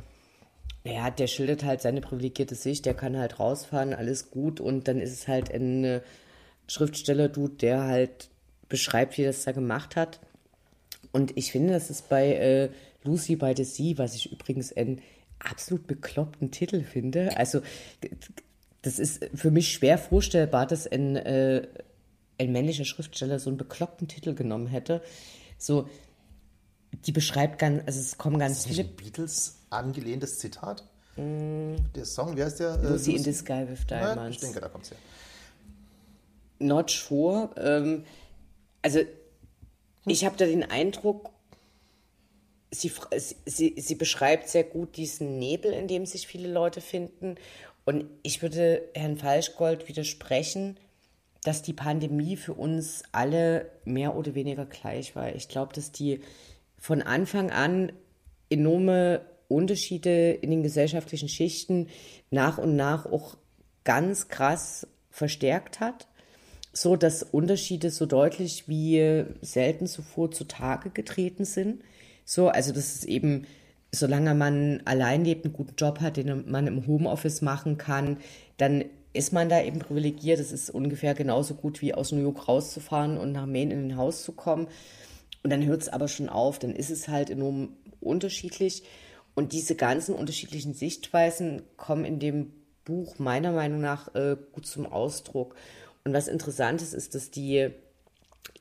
Naja, der schildert halt seine privilegierte Sicht, der kann halt rausfahren, alles gut und dann ist es halt ein äh, Schriftsteller-Dude, der halt beschreibt, wie das da gemacht hat. Und ich finde, das ist bei äh, Lucy by the Sea, was ich übrigens einen absolut bekloppten Titel finde. Also, das ist für mich schwer vorstellbar, dass ein, äh, ein männlicher Schriftsteller so einen bekloppten Titel genommen hätte. So, die beschreibt ganz, also es kommen ganz viele. Beatles angelehntes Zitat? Mm. Der Song, wie heißt der? Lucy, äh, Lucy in the Sky with Diamonds. Ja, ich denke, da kommt es her. Not sure. Ähm, also, ich habe da den Eindruck, sie, sie, sie beschreibt sehr gut diesen Nebel, in dem sich viele Leute finden. Und ich würde Herrn Falschgold widersprechen, dass die Pandemie für uns alle mehr oder weniger gleich war. Ich glaube, dass die von Anfang an enorme Unterschiede in den gesellschaftlichen Schichten nach und nach auch ganz krass verstärkt hat, so dass Unterschiede so deutlich wie selten zuvor zutage getreten sind. So, also dass es eben, solange man allein lebt, einen guten Job hat, den man im Homeoffice machen kann, dann ist man da eben privilegiert. Es ist ungefähr genauso gut wie aus New York rauszufahren und nach Maine in ein Haus zu kommen. Und dann hört es aber schon auf, dann ist es halt enorm unterschiedlich. Und diese ganzen unterschiedlichen Sichtweisen kommen in dem Buch meiner Meinung nach äh, gut zum Ausdruck. Und was interessant ist, ist, dass die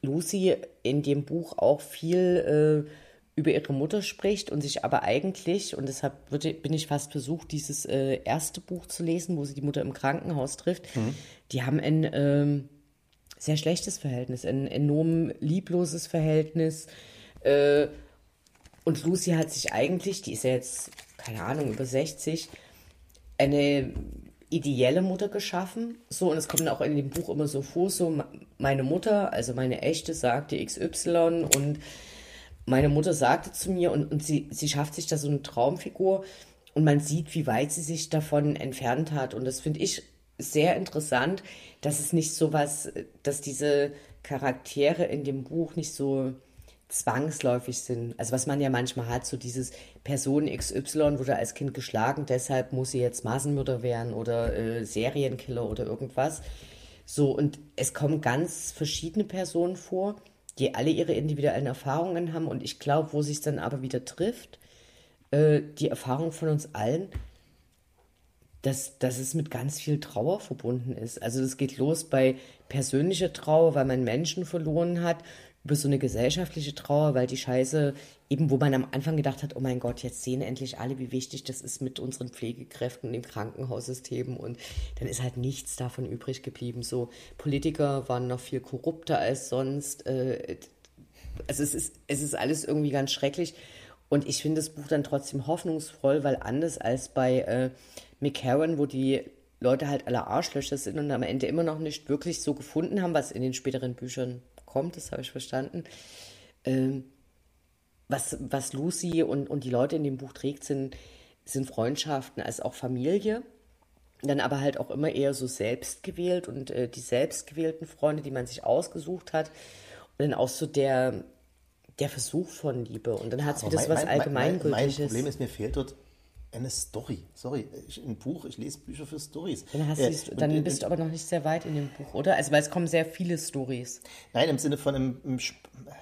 Lucy in dem Buch auch viel äh, über ihre Mutter spricht und sich aber eigentlich, und deshalb würde, bin ich fast versucht, dieses äh, erste Buch zu lesen, wo sie die Mutter im Krankenhaus trifft, mhm. die haben ein ähm, sehr schlechtes Verhältnis, ein enorm liebloses Verhältnis. Äh, und Lucy hat sich eigentlich, die ist ja jetzt, keine Ahnung, über 60, eine ideelle Mutter geschaffen. So, und es kommt auch in dem Buch immer so vor, so meine Mutter, also meine echte, sagte XY und meine Mutter sagte zu mir und, und sie, sie schafft sich da so eine Traumfigur und man sieht, wie weit sie sich davon entfernt hat. Und das finde ich sehr interessant, dass es nicht so was, dass diese Charaktere in dem Buch nicht so zwangsläufig sind. Also was man ja manchmal hat, so dieses Person XY wurde als Kind geschlagen, deshalb muss sie jetzt Massenmörder werden oder äh, Serienkiller oder irgendwas. So, und es kommen ganz verschiedene Personen vor, die alle ihre individuellen Erfahrungen haben. Und ich glaube, wo sich dann aber wieder trifft, äh, die Erfahrung von uns allen, dass, dass es mit ganz viel Trauer verbunden ist. Also das geht los bei persönlicher Trauer, weil man Menschen verloren hat, über so eine gesellschaftliche Trauer, weil die Scheiße, eben wo man am Anfang gedacht hat, oh mein Gott, jetzt sehen endlich alle, wie wichtig das ist mit unseren Pflegekräften im Krankenhaussystem und dann ist halt nichts davon übrig geblieben. So Politiker waren noch viel korrupter als sonst. Äh, also es ist, es ist alles irgendwie ganz schrecklich und ich finde das Buch dann trotzdem hoffnungsvoll, weil anders als bei äh, McCarran, wo die Leute halt alle Arschlöcher sind und am Ende immer noch nicht wirklich so gefunden haben, was in den späteren Büchern kommt, das habe ich verstanden. Ähm, was, was Lucy und, und die Leute in dem Buch trägt, sind, sind Freundschaften als auch Familie. Dann aber halt auch immer eher so selbst gewählt und äh, die selbstgewählten Freunde, die man sich ausgesucht hat. Und dann auch so der, der Versuch von Liebe. Und dann hat es wieder so was Allgemeingültiges. Mein Problem ist, mir fehlt dort eine Story. Sorry, ich, ein Buch, ich lese Bücher für Stories. Dann, äh, dann und, bist du aber noch nicht sehr weit in dem Buch, oder? Also, weil es kommen sehr viele Stories. Nein, im Sinne von einem, einem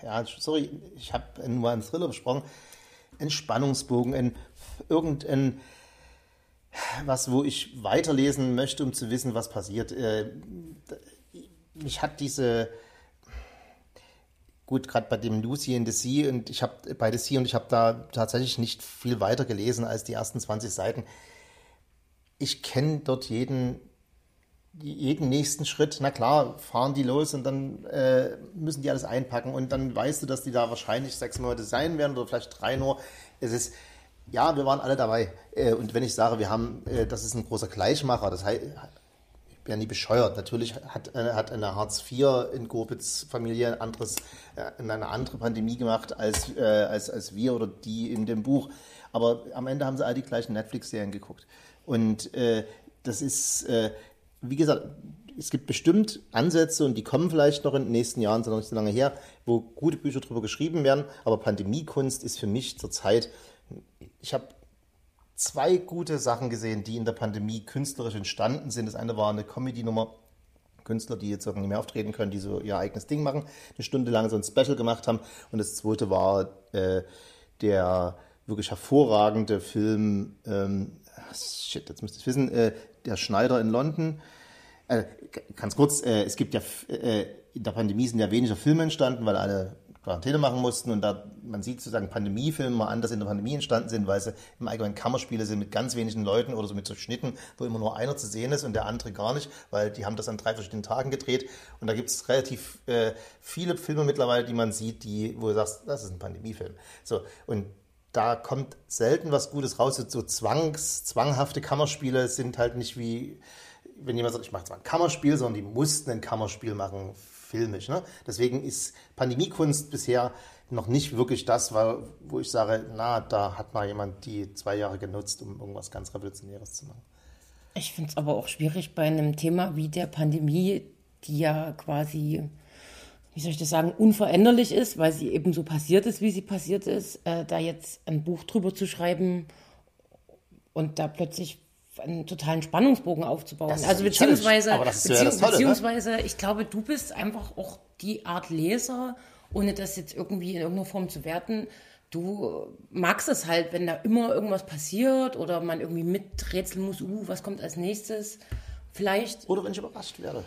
ja, sorry, ich habe nur einen Thriller besprochen, ein Spannungsbogen, ein irgendein was, wo ich weiterlesen möchte, um zu wissen, was passiert. Äh, mich hat diese gut, gerade bei dem Lucy in the Sea und ich habe bei The Sea und ich habe da tatsächlich nicht viel weiter gelesen als die ersten 20 Seiten. Ich kenne dort jeden, jeden nächsten Schritt. Na klar, fahren die los und dann äh, müssen die alles einpacken und dann weißt du, dass die da wahrscheinlich sechs Monate sein werden oder vielleicht drei nur. Es ist, ja, wir waren alle dabei. Äh, und wenn ich sage, wir haben, äh, das ist ein großer Gleichmacher, das heißt, wäre nie bescheuert. Natürlich hat, äh, hat eine Hartz IV in Gorbitz Familie ein anderes, äh, eine andere Pandemie gemacht als, äh, als, als wir oder die in dem Buch. Aber am Ende haben sie all die gleichen Netflix-Serien geguckt. Und äh, das ist, äh, wie gesagt, es gibt bestimmt Ansätze und die kommen vielleicht noch in den nächsten Jahren, sind noch nicht so lange her, wo gute Bücher darüber geschrieben werden. Aber Pandemiekunst ist für mich zurzeit, ich habe zwei gute Sachen gesehen, die in der Pandemie künstlerisch entstanden sind. Das eine war eine Comedy-Nummer. Künstler, die jetzt irgendwie nicht mehr auftreten können, die so ihr eigenes Ding machen, eine Stunde lang so ein Special gemacht haben. Und das zweite war äh, der wirklich hervorragende Film, ähm, shit, jetzt müsste ich wissen, äh, der Schneider in London. Äh, ganz kurz, äh, es gibt ja, äh, in der Pandemie sind ja weniger Filme entstanden, weil alle Quarantäne machen mussten und da, man sieht sozusagen Pandemiefilme mal an, dass in der Pandemie entstanden sind, weil sie im Allgemeinen Kammerspiele sind mit ganz wenigen Leuten oder so mit so Schnitten, wo immer nur einer zu sehen ist und der andere gar nicht, weil die haben das an drei verschiedenen Tagen gedreht und da gibt es relativ äh, viele Filme mittlerweile, die man sieht, die, wo du sagst, das ist ein Pandemiefilm. So, und da kommt selten was Gutes raus. So zwangs, zwanghafte Kammerspiele sind halt nicht wie, wenn jemand sagt, ich mache zwar ein Kammerspiel, sondern die mussten ein Kammerspiel machen filmisch. Ne? Deswegen ist Pandemiekunst bisher noch nicht wirklich das, wo ich sage, na, da hat mal jemand die zwei Jahre genutzt, um irgendwas ganz Revolutionäres zu machen. Ich finde es aber auch schwierig bei einem Thema wie der Pandemie, die ja quasi, wie soll ich das sagen, unveränderlich ist, weil sie eben so passiert ist, wie sie passiert ist, äh, da jetzt ein Buch drüber zu schreiben und da plötzlich einen totalen Spannungsbogen aufzubauen. Also beziehungsweise, beziehungs ja Tolle, ne? beziehungsweise ne? ich glaube, du bist einfach auch die Art Leser, ohne das jetzt irgendwie in irgendeiner Form zu werten. Du magst es halt, wenn da immer irgendwas passiert oder man irgendwie miträtseln muss, uh, was kommt als nächstes, vielleicht. Oder wenn ich überrascht werde.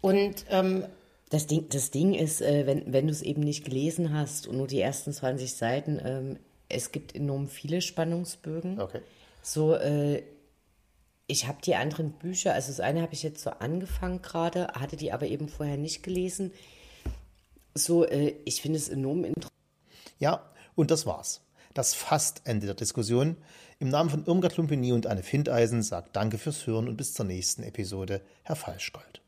Und ähm, das Ding, das Ding ist, äh, wenn, wenn du es eben nicht gelesen hast und nur die ersten 20 Seiten, ähm, es gibt enorm viele Spannungsbögen. Okay. So, äh, ich habe die anderen Bücher, also das eine habe ich jetzt so angefangen gerade, hatte die aber eben vorher nicht gelesen. So, äh, ich finde es enorm interessant. Ja, und das war's. Das fast Ende der Diskussion. Im Namen von Irmgard Lumpini und Anne Findeisen sagt Danke fürs Hören und bis zur nächsten Episode, Herr Falschgold.